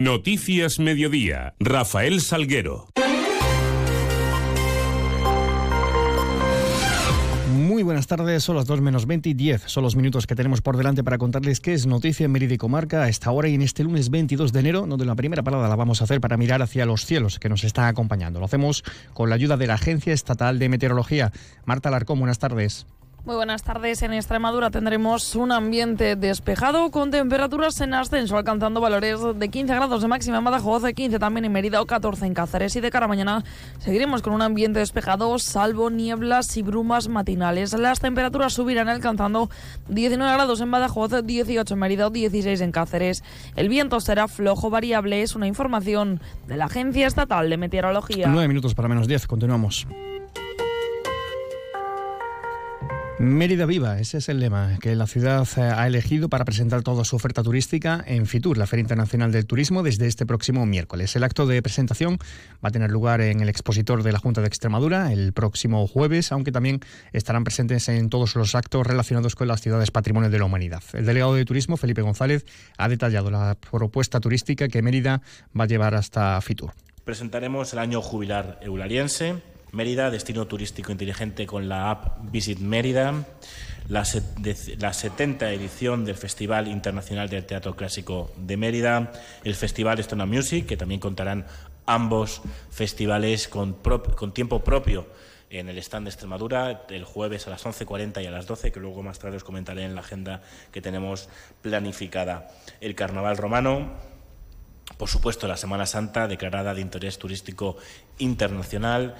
Noticias Mediodía, Rafael Salguero. Muy buenas tardes, son las 2 menos 20 y 10. Son los minutos que tenemos por delante para contarles qué es noticia en Mérida Comarca a esta hora y en este lunes 22 de enero, donde la primera parada la vamos a hacer para mirar hacia los cielos que nos están acompañando. Lo hacemos con la ayuda de la Agencia Estatal de Meteorología. Marta Larcón, buenas tardes. Muy buenas tardes. En Extremadura tendremos un ambiente despejado con temperaturas en ascenso, alcanzando valores de 15 grados de máxima en Badajoz, 15 también en Mérida o 14 en Cáceres. Y de cara a mañana seguiremos con un ambiente despejado, salvo nieblas y brumas matinales. Las temperaturas subirán alcanzando 19 grados en Badajoz, 18 en Mérida o 16 en Cáceres. El viento será flojo variable, es una información de la Agencia Estatal de Meteorología. 9 minutos para menos 10, continuamos. Mérida Viva, ese es el lema que la ciudad eh, ha elegido para presentar toda su oferta turística en FITUR, la Feria Internacional del Turismo, desde este próximo miércoles. El acto de presentación va a tener lugar en el expositor de la Junta de Extremadura el próximo jueves, aunque también estarán presentes en todos los actos relacionados con las ciudades patrimonio de la humanidad. El delegado de Turismo, Felipe González, ha detallado la propuesta turística que Mérida va a llevar hasta FITUR. Presentaremos el año jubilar eulariense Mérida, destino turístico inteligente con la app Visit Mérida, la, 70 edición del Festival Internacional del Teatro Clásico de Mérida, el Festival Estona Music, que también contarán ambos festivales con, con tiempo propio en el stand de Extremadura el jueves a las 11.40 y a las 12, que luego más tarde os comentaré en la agenda que tenemos planificada. El Carnaval Romano, por supuesto, la Semana Santa, declarada de interés turístico internacional,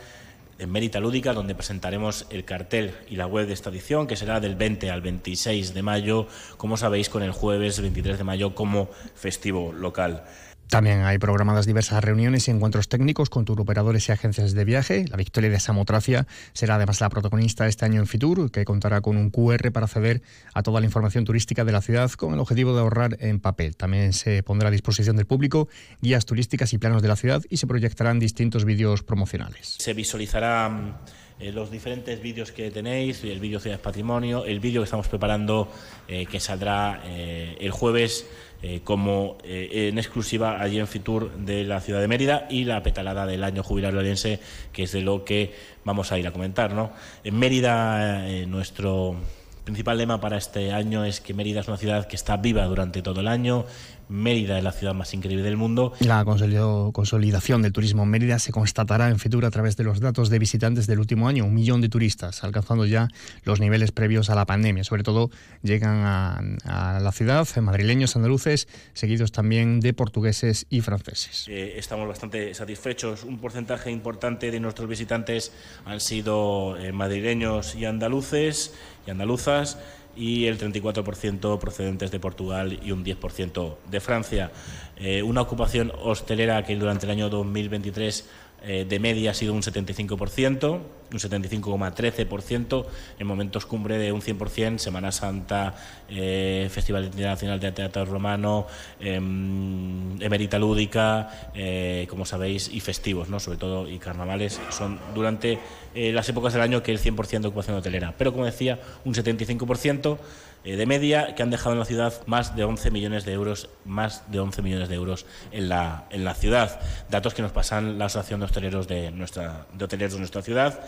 en Mérita Lúdica, donde presentaremos el cartel y la web de esta edición, que será del 20 al 26 de mayo, como sabéis, con el jueves 23 de mayo como festivo local. También hay programadas diversas reuniones y encuentros técnicos con turoperadores y agencias de viaje. La victoria de Samotracia será además la protagonista este año en Fitur, que contará con un QR para acceder a toda la información turística de la ciudad con el objetivo de ahorrar en papel. También se pondrá a disposición del público guías turísticas y planos de la ciudad y se proyectarán distintos vídeos promocionales. Se visualizarán eh, los diferentes vídeos que tenéis, el vídeo Ciudades Patrimonio, el vídeo que estamos preparando eh, que saldrá eh, el jueves eh, como eh, en exclusiva allí en Fitur de la ciudad de Mérida y la petalada del año jubilar lorense, que es de lo que vamos a ir a comentar. ¿no? En Mérida, eh, nuestro principal lema para este año es que Mérida es una ciudad que está viva durante todo el año, Mérida es la ciudad más increíble del mundo. La consolidación del turismo en Mérida se constatará en futuro a través de los datos de visitantes del último año, un millón de turistas, alcanzando ya los niveles previos a la pandemia. Sobre todo llegan a, la ciudad madrileños, andaluces, seguidos también de portugueses y franceses. Eh, estamos bastante satisfechos. Un porcentaje importante de nuestros visitantes han sido eh, madrileños y andaluces y andaluzas y el 34% procedentes de Portugal y un 10% de Francia. Eh, una ocupación hostelera que durante el año 2023 eh, de media ha sido un 75%, un 75,13%, en momentos cumbre de un 100%, Semana Santa, eh, Festival Internacional de Teatro Romano, em, Emerita Lúdica, eh, como sabéis, y festivos, ¿no? sobre todo, y carnavales, son durante las épocas del año que el 100% de ocupación hotelera. Pero, como decía, un 75%. Eh, de media que han dejado en la ciudad más de 11 millones de euros, más de 11 millones de euros en la, en la ciudad. Datos que nos pasan la Asociación de Hosteleros de nuestra, de hoteleros de nuestra ciudad.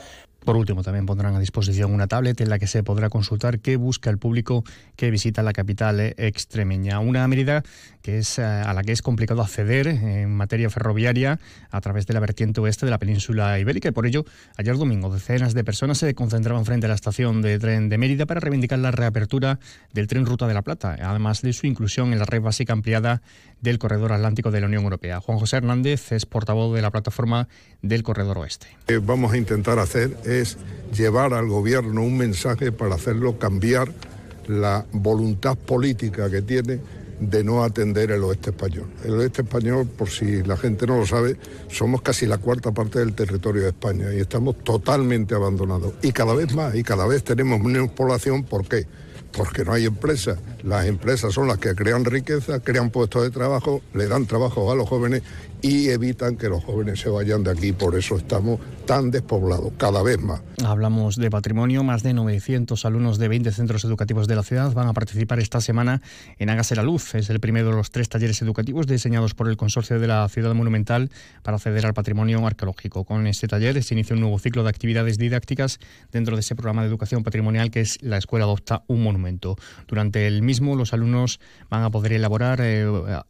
Por último, también pondrán a disposición una tablet en la que se podrá consultar qué busca el público que visita la capital extremeña. Una medida que es, eh, a la que es complicado acceder en materia ferroviaria a través de la vertiente oeste de la península ibérica. Por ello, ayer domingo, decenas de personas se concentraban frente a la estación de tren de Mérida para reivindicar la reapertura del tren Ruta de la Plata, además de su inclusión en la red básica ampliada del Corredor Atlántico de la Unión Europea. Juan José Hernández es portavoz de la plataforma del Corredor Oeste. Eh, vamos a intentar hacer es llevar al gobierno un mensaje para hacerlo cambiar la voluntad política que tiene de no atender el oeste español. El oeste español, por si la gente no lo sabe, somos casi la cuarta parte del territorio de España y estamos totalmente abandonados. Y cada vez más, y cada vez tenemos menos población, ¿por qué? Porque no hay empresas. Las empresas son las que crean riqueza, crean puestos de trabajo, le dan trabajo a los jóvenes y evitan que los jóvenes se vayan de aquí. Por eso estamos tan despoblados, cada vez más. Hablamos de patrimonio. Más de 900 alumnos de 20 centros educativos de la ciudad van a participar esta semana en Hágase la Luz. Es el primero de los tres talleres educativos diseñados por el Consorcio de la Ciudad Monumental para acceder al patrimonio arqueológico. Con este taller se inicia un nuevo ciclo de actividades didácticas dentro de ese programa de educación patrimonial que es La Escuela Adopta un Monumento. Durante el mismo, los alumnos van a poder elaborar eh,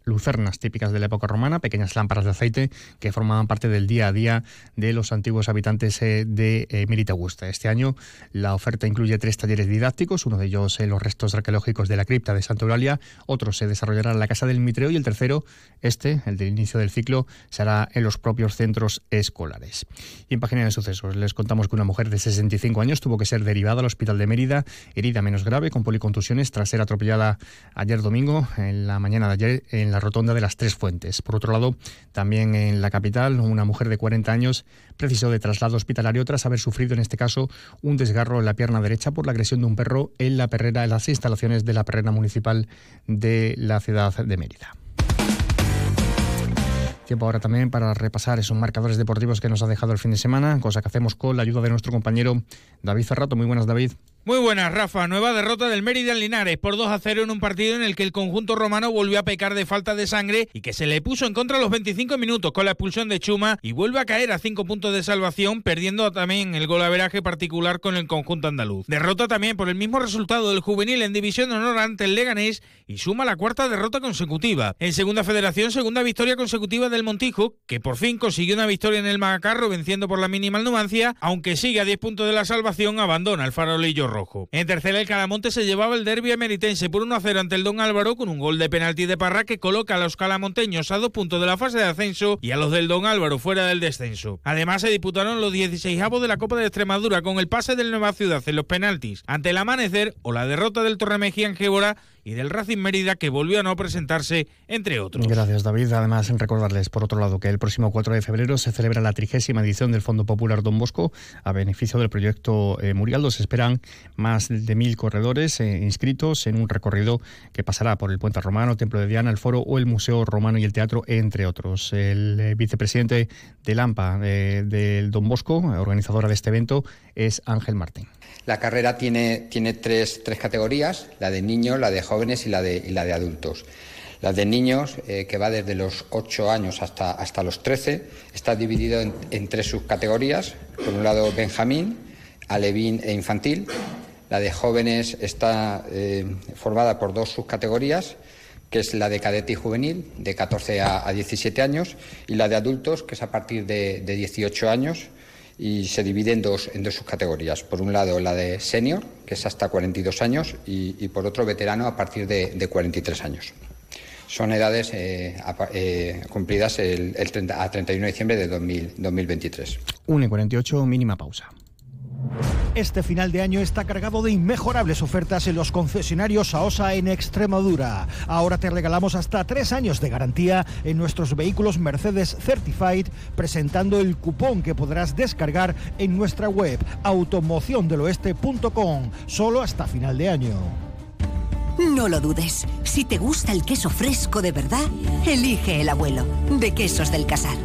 lucernas típicas de la época romana, pequeñas lámparas de aceite que formaban parte del día a día de los antiguos habitantes eh, de eh, Mirita Augusta. Este año la oferta incluye tres talleres didácticos, uno de ellos eh, los restos arqueológicos de la cripta de Santa Eulalia, otro se desarrollará en la Casa del Mitreo y el tercero, este, el del inicio del ciclo, se hará en los propios centros escolares. Y en página de sucesos les contamos que una mujer de 65 años tuvo que ser derivada al Hospital de Mérida, herida menos grave, con policontusiones, tras ser atropellada ayer domingo, en la mañana de ayer, en la rotonda de las Tres Fuentes. Por otro lado, también en la capital, una mujer de 40 años precisó de traslado hospitalario tras haber sufrido en este caso un desgarro en la pierna derecha por la agresión de un perro en la perrera, en las instalaciones de la perrera municipal de la ciudad de Mérida. Tiempo ahora también para repasar esos marcadores deportivos que nos ha dejado el fin de semana, cosa que hacemos con la ayuda de nuestro compañero David Ferrato. Muy buenas, David. Muy buenas, Rafa. Nueva derrota del Mérida Linares por 2 a 0 en un partido en el que el conjunto romano volvió a pecar de falta de sangre y que se le puso en contra los 25 minutos con la expulsión de Chuma y vuelve a caer a 5 puntos de salvación, perdiendo también el golaveraje particular con el conjunto andaluz. Derrota también por el mismo resultado del juvenil en división de honor ante el Leganés y suma la cuarta derrota consecutiva. En segunda federación, segunda victoria consecutiva del Montijo, que por fin consiguió una victoria en el Magacarro venciendo por la mínima Numancia, aunque sigue a 10 puntos de la salvación, abandona el farolillo rojo. En tercera, el Calamonte se llevaba el derbi emeritense por 1 a 0 ante el Don Álvaro con un gol de penalti de Parra que coloca a los calamonteños a dos puntos de la fase de ascenso y a los del Don Álvaro fuera del descenso. Además, se disputaron los 16 avos de la Copa de Extremadura con el pase del Nueva Ciudad en los penaltis ante el amanecer o la derrota del Torremejía en Gébora y del Racing Mérida que volvió a no presentarse, entre otros. Gracias, David. Además, recordarles, por otro lado, que el próximo 4 de febrero se celebra la trigésima edición del Fondo Popular Don Bosco a beneficio del proyecto eh, Murialdo. Se esperan más de mil corredores eh, inscritos en un recorrido que pasará por el Puente Romano, Templo de Diana, el Foro o el Museo Romano y el Teatro, entre otros. El eh, vicepresidente del AMPA del Don Bosco, organizadora de este evento, es Ángel Martín. La carrera tiene, tiene tres, tres, categorías, la de niños, la de jóvenes y la de, la de adultos. La de niños, eh, que va desde los 8 años hasta, hasta los 13, está dividido en, en, tres subcategorías. Por un lado, Benjamín, Alevín e Infantil. La de jóvenes está eh, formada por dos subcategorías, que es la de cadete y juvenil, de 14 a, a 17 años, y la de adultos, que es a partir de, de 18 años, y se divide en dos, en dos subcategorías. Por un lado, la de senior, que es hasta 42 años, y, y por otro, veterano a partir de, de 43 años. Son edades eh, a, eh, cumplidas el, el 30, a 31 de diciembre de 2000, 2023. 1 y 48, mínima pausa. Este final de año está cargado de inmejorables ofertas en los concesionarios AOSA en Extremadura. Ahora te regalamos hasta tres años de garantía en nuestros vehículos Mercedes Certified, presentando el cupón que podrás descargar en nuestra web automociondeloeste.com, solo hasta final de año. No lo dudes. Si te gusta el queso fresco de verdad, elige el abuelo, de Quesos del Casar.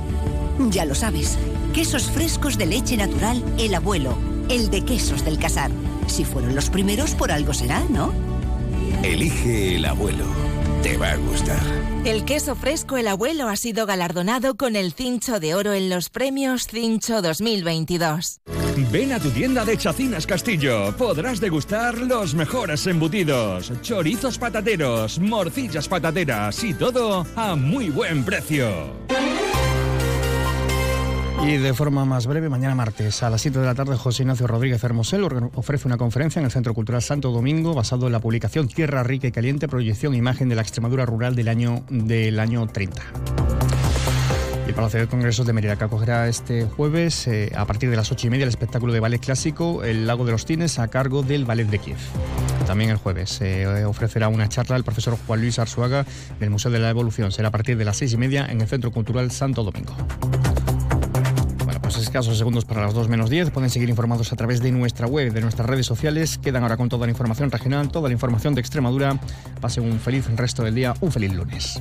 Ya lo sabes, quesos frescos de leche natural, el abuelo, el de Quesos del Casar. Si fueron los primeros, por algo será, ¿no? Elige el abuelo. Te va a gustar. El queso fresco El Abuelo ha sido galardonado con el Cincho de Oro en los premios Cincho 2022. Ven a tu tienda de Chacinas Castillo. Podrás degustar los mejores embutidos, chorizos patateros, morcillas patateras y todo a muy buen precio. Y de forma más breve, mañana martes a las 7 de la tarde, José Ignacio Rodríguez Hermosel ofrece una conferencia en el Centro Cultural Santo Domingo basado en la publicación Tierra Rica y Caliente, proyección e imagen de la Extremadura rural del año, del año 30. El Palacio de Congresos de Mérida que acogerá este jueves eh, a partir de las 8 y media el espectáculo de ballet clásico El Lago de los Tines a cargo del Ballet de Kiev. También el jueves se eh, ofrecerá una charla el profesor Juan Luis Arzuaga del Museo de la Evolución. Será a partir de las 6 y media en el Centro Cultural Santo Domingo escasos segundos para las 2 menos 10 pueden seguir informados a través de nuestra web, de nuestras redes sociales. Quedan ahora con toda la información regional, toda la información de Extremadura. Pasen un feliz resto del día, un feliz lunes.